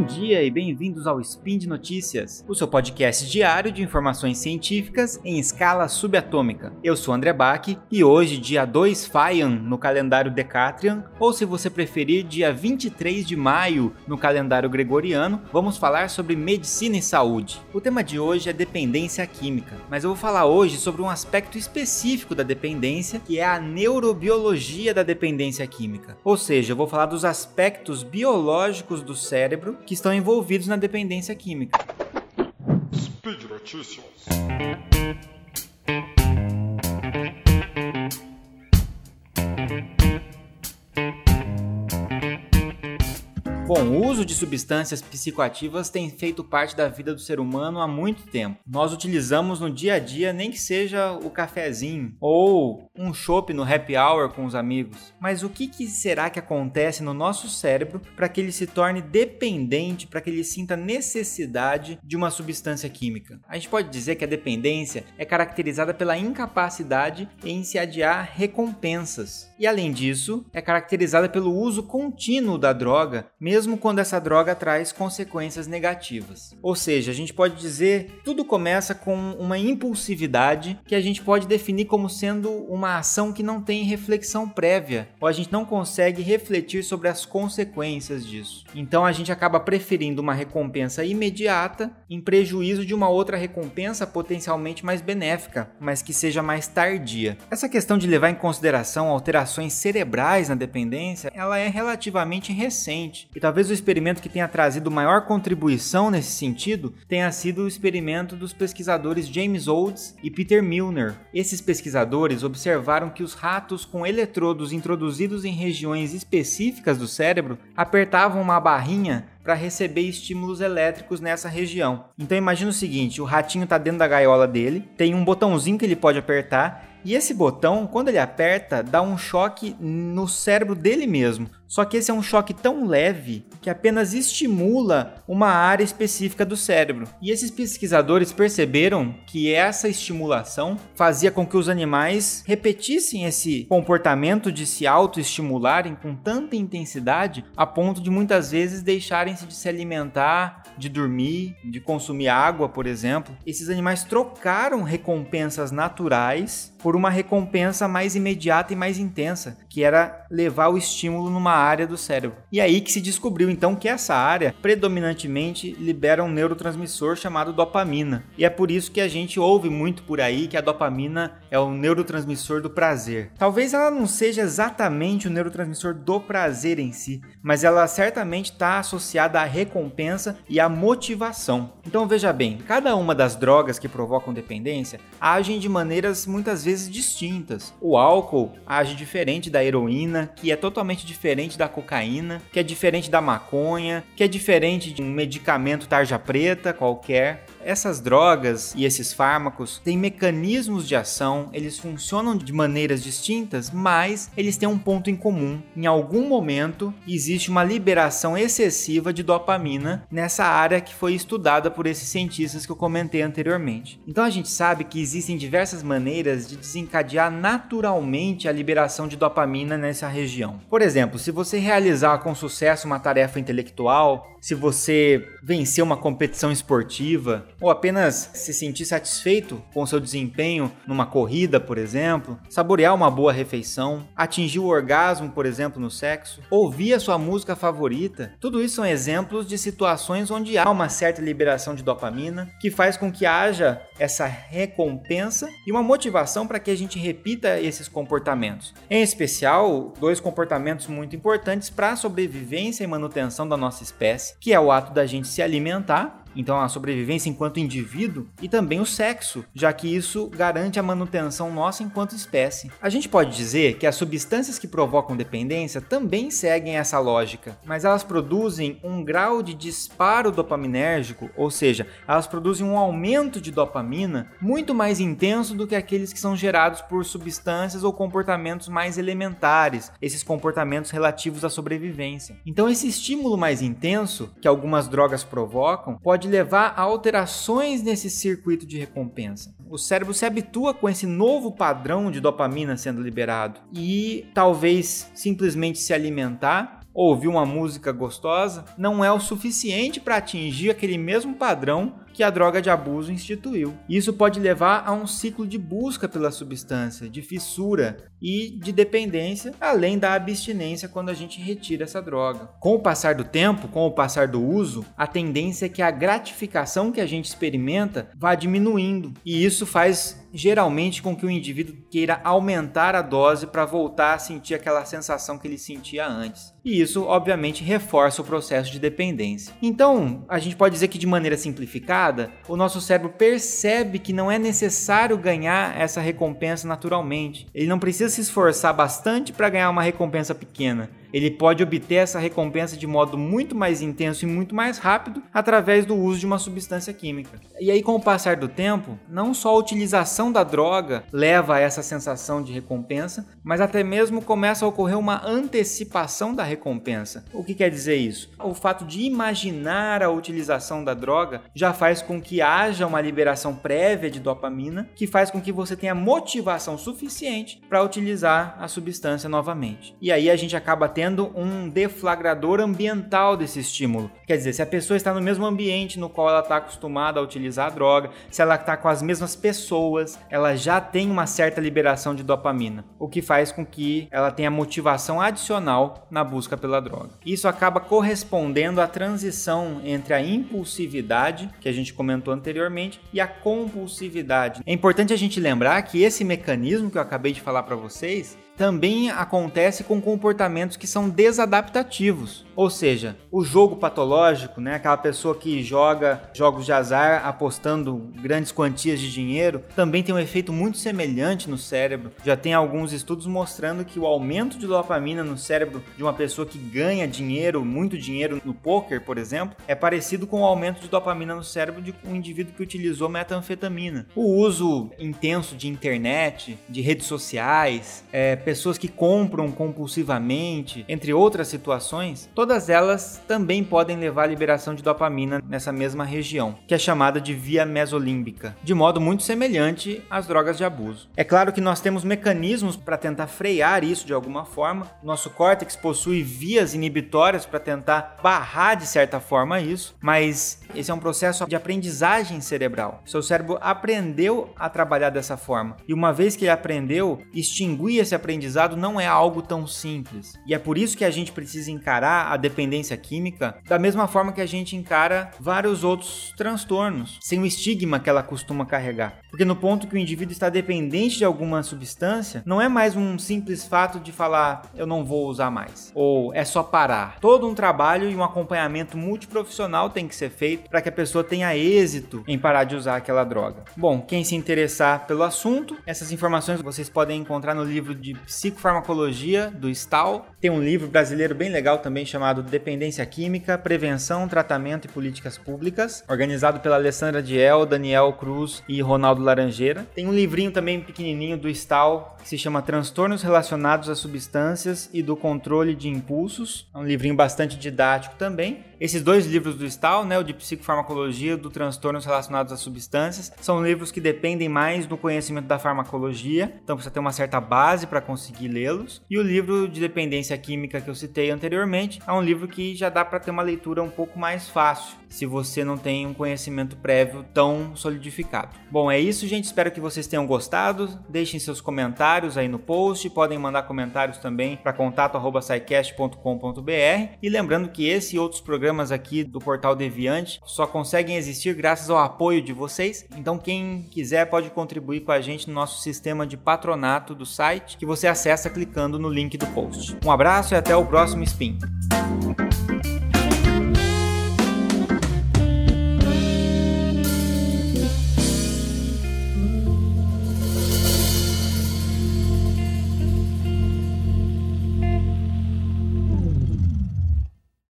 Bom dia e bem-vindos ao Spin de Notícias, o seu podcast diário de informações científicas em escala subatômica. Eu sou André Bach e hoje, dia 2 Faian no calendário Decatrian, ou se você preferir, dia 23 de maio no calendário gregoriano, vamos falar sobre medicina e saúde. O tema de hoje é dependência química, mas eu vou falar hoje sobre um aspecto específico da dependência, que é a neurobiologia da dependência química. Ou seja, eu vou falar dos aspectos biológicos do cérebro que estão envolvidos na dependência química. Speed Notícias. Bom, o uso de substâncias psicoativas tem feito parte da vida do ser humano há muito tempo. Nós utilizamos no dia a dia, nem que seja o cafezinho ou um chopp no happy hour com os amigos. Mas o que, que será que acontece no nosso cérebro para que ele se torne dependente, para que ele sinta necessidade de uma substância química? A gente pode dizer que a dependência é caracterizada pela incapacidade em se adiar recompensas. E além disso, é caracterizada pelo uso contínuo da droga, mesmo mesmo quando essa droga traz consequências negativas. Ou seja, a gente pode dizer tudo começa com uma impulsividade que a gente pode definir como sendo uma ação que não tem reflexão prévia, ou a gente não consegue refletir sobre as consequências disso. Então a gente acaba preferindo uma recompensa imediata em prejuízo de uma outra recompensa potencialmente mais benéfica, mas que seja mais tardia. Essa questão de levar em consideração alterações cerebrais na dependência, ela é relativamente recente e Talvez o experimento que tenha trazido maior contribuição nesse sentido tenha sido o experimento dos pesquisadores James Olds e Peter Milner. Esses pesquisadores observaram que os ratos com eletrodos introduzidos em regiões específicas do cérebro apertavam uma barrinha para receber estímulos elétricos nessa região. Então imagina o seguinte, o ratinho está dentro da gaiola dele, tem um botãozinho que ele pode apertar e esse botão, quando ele aperta, dá um choque no cérebro dele mesmo. Só que esse é um choque tão leve que apenas estimula uma área específica do cérebro. E esses pesquisadores perceberam que essa estimulação fazia com que os animais repetissem esse comportamento de se autoestimularem com tanta intensidade a ponto de muitas vezes deixarem-se de se alimentar, de dormir, de consumir água, por exemplo. Esses animais trocaram recompensas naturais por uma recompensa mais imediata e mais intensa, que era levar o estímulo numa área do cérebro. E aí que se descobriu então que essa área predominantemente libera um neurotransmissor chamado dopamina. E é por isso que a gente ouve muito por aí que a dopamina é o neurotransmissor do prazer. Talvez ela não seja exatamente o neurotransmissor do prazer em si, mas ela certamente está associada à recompensa e à motivação. Então veja bem, cada uma das drogas que provocam dependência agem de maneiras muitas vezes distintas. O álcool age diferente da heroína, que é totalmente diferente da cocaína, que é diferente da maconha, que é diferente de um medicamento tarja preta qualquer. Essas drogas e esses fármacos têm mecanismos de ação, eles funcionam de maneiras distintas, mas eles têm um ponto em comum. Em algum momento existe uma liberação excessiva de dopamina nessa área que foi estudada por esses cientistas que eu comentei anteriormente. Então a gente sabe que existem diversas maneiras de desencadear naturalmente a liberação de dopamina nessa região. Por exemplo, se você realizar com sucesso uma tarefa intelectual, se você vencer uma competição esportiva ou apenas se sentir satisfeito com seu desempenho numa corrida, por exemplo, saborear uma boa refeição, atingir o orgasmo, por exemplo, no sexo, ouvir a sua música favorita, tudo isso são exemplos de situações onde há uma certa liberação de dopamina que faz com que haja essa recompensa e uma motivação para que a gente repita esses comportamentos. Em especial, dois comportamentos muito importantes para a sobrevivência e manutenção da nossa espécie que é o ato da gente se alimentar então a sobrevivência enquanto indivíduo e também o sexo, já que isso garante a manutenção nossa enquanto espécie. A gente pode dizer que as substâncias que provocam dependência também seguem essa lógica, mas elas produzem um grau de disparo dopaminérgico, ou seja, elas produzem um aumento de dopamina muito mais intenso do que aqueles que são gerados por substâncias ou comportamentos mais elementares, esses comportamentos relativos à sobrevivência. Então esse estímulo mais intenso que algumas drogas provocam pode pode levar a alterações nesse circuito de recompensa. O cérebro se habitua com esse novo padrão de dopamina sendo liberado e talvez simplesmente se alimentar ouvir uma música gostosa, não é o suficiente para atingir aquele mesmo padrão que a droga de abuso instituiu. Isso pode levar a um ciclo de busca pela substância, de fissura e de dependência, além da abstinência quando a gente retira essa droga. Com o passar do tempo, com o passar do uso, a tendência é que a gratificação que a gente experimenta vá diminuindo, e isso faz geralmente com que o indivíduo queira aumentar a dose para voltar a sentir aquela sensação que ele sentia antes. E isso, obviamente, reforça o processo de dependência. Então, a gente pode dizer que, de maneira simplificada, o nosso cérebro percebe que não é necessário ganhar essa recompensa naturalmente. Ele não precisa se esforçar bastante para ganhar uma recompensa pequena ele pode obter essa recompensa de modo muito mais intenso e muito mais rápido através do uso de uma substância química. E aí, com o passar do tempo, não só a utilização da droga leva a essa sensação de recompensa, mas até mesmo começa a ocorrer uma antecipação da recompensa. O que quer dizer isso? O fato de imaginar a utilização da droga já faz com que haja uma liberação prévia de dopamina, que faz com que você tenha motivação suficiente para utilizar a substância novamente. E aí a gente acaba tendo tendo um deflagrador ambiental desse estímulo. Quer dizer, se a pessoa está no mesmo ambiente no qual ela está acostumada a utilizar a droga, se ela está com as mesmas pessoas, ela já tem uma certa liberação de dopamina, o que faz com que ela tenha motivação adicional na busca pela droga. Isso acaba correspondendo à transição entre a impulsividade, que a gente comentou anteriormente, e a compulsividade. É importante a gente lembrar que esse mecanismo que eu acabei de falar para vocês também acontece com comportamentos que são desadaptativos. Ou seja, o jogo patológico, né, aquela pessoa que joga jogos de azar apostando grandes quantias de dinheiro, também tem um efeito muito semelhante no cérebro. Já tem alguns estudos mostrando que o aumento de dopamina no cérebro de uma pessoa que ganha dinheiro, muito dinheiro no poker, por exemplo, é parecido com o aumento de dopamina no cérebro de um indivíduo que utilizou metanfetamina. O uso intenso de internet, de redes sociais, é, pessoas que compram compulsivamente, entre outras situações, todas elas também podem levar à liberação de dopamina nessa mesma região, que é chamada de via mesolímbica, de modo muito semelhante às drogas de abuso. É claro que nós temos mecanismos para tentar frear isso de alguma forma. Nosso córtex possui vias inibitórias para tentar barrar de certa forma isso, mas esse é um processo de aprendizagem cerebral. Seu cérebro aprendeu a trabalhar dessa forma, e uma vez que ele aprendeu, extinguir esse aprendizado não é algo tão simples. E é por isso que a gente precisa encarar a dependência química da mesma forma que a gente encara vários outros transtornos, sem o estigma que ela costuma carregar. Porque no ponto que o indivíduo está dependente de alguma substância, não é mais um simples fato de falar eu não vou usar mais, ou é só parar. Todo um trabalho e um acompanhamento multiprofissional tem que ser feito para que a pessoa tenha êxito em parar de usar aquela droga. Bom, quem se interessar pelo assunto, essas informações vocês podem encontrar no livro de Psicofarmacologia, do Stahl. Tem um livro brasileiro bem legal também chamado Dependência Química, Prevenção, Tratamento e Políticas Públicas, organizado pela Alessandra Diel, Daniel Cruz e Ronaldo Laranjeira. Tem um livrinho também pequenininho do Stahl que se chama Transtornos Relacionados a Substâncias e do Controle de Impulsos. É um livrinho bastante didático também. Esses dois livros do Stahl, né, o de psicofarmacologia do transtornos relacionados a substâncias, são livros que dependem mais do conhecimento da farmacologia, então precisa ter uma certa base para conseguir lê-los. E o livro de dependência química que eu citei anteriormente é um livro que já dá para ter uma leitura um pouco mais fácil, se você não tem um conhecimento prévio tão solidificado. Bom, é isso, gente. Espero que vocês tenham gostado. Deixem seus comentários aí no post, podem mandar comentários também para contato@saicast.com.br e lembrando que esse e outros programas aqui do Portal Deviante só conseguem existir graças ao apoio de vocês. Então, quem quiser pode contribuir com a gente no nosso sistema de patronato do site, que você acessa clicando no link do post. Um abraço e até o próximo Spin. Bye.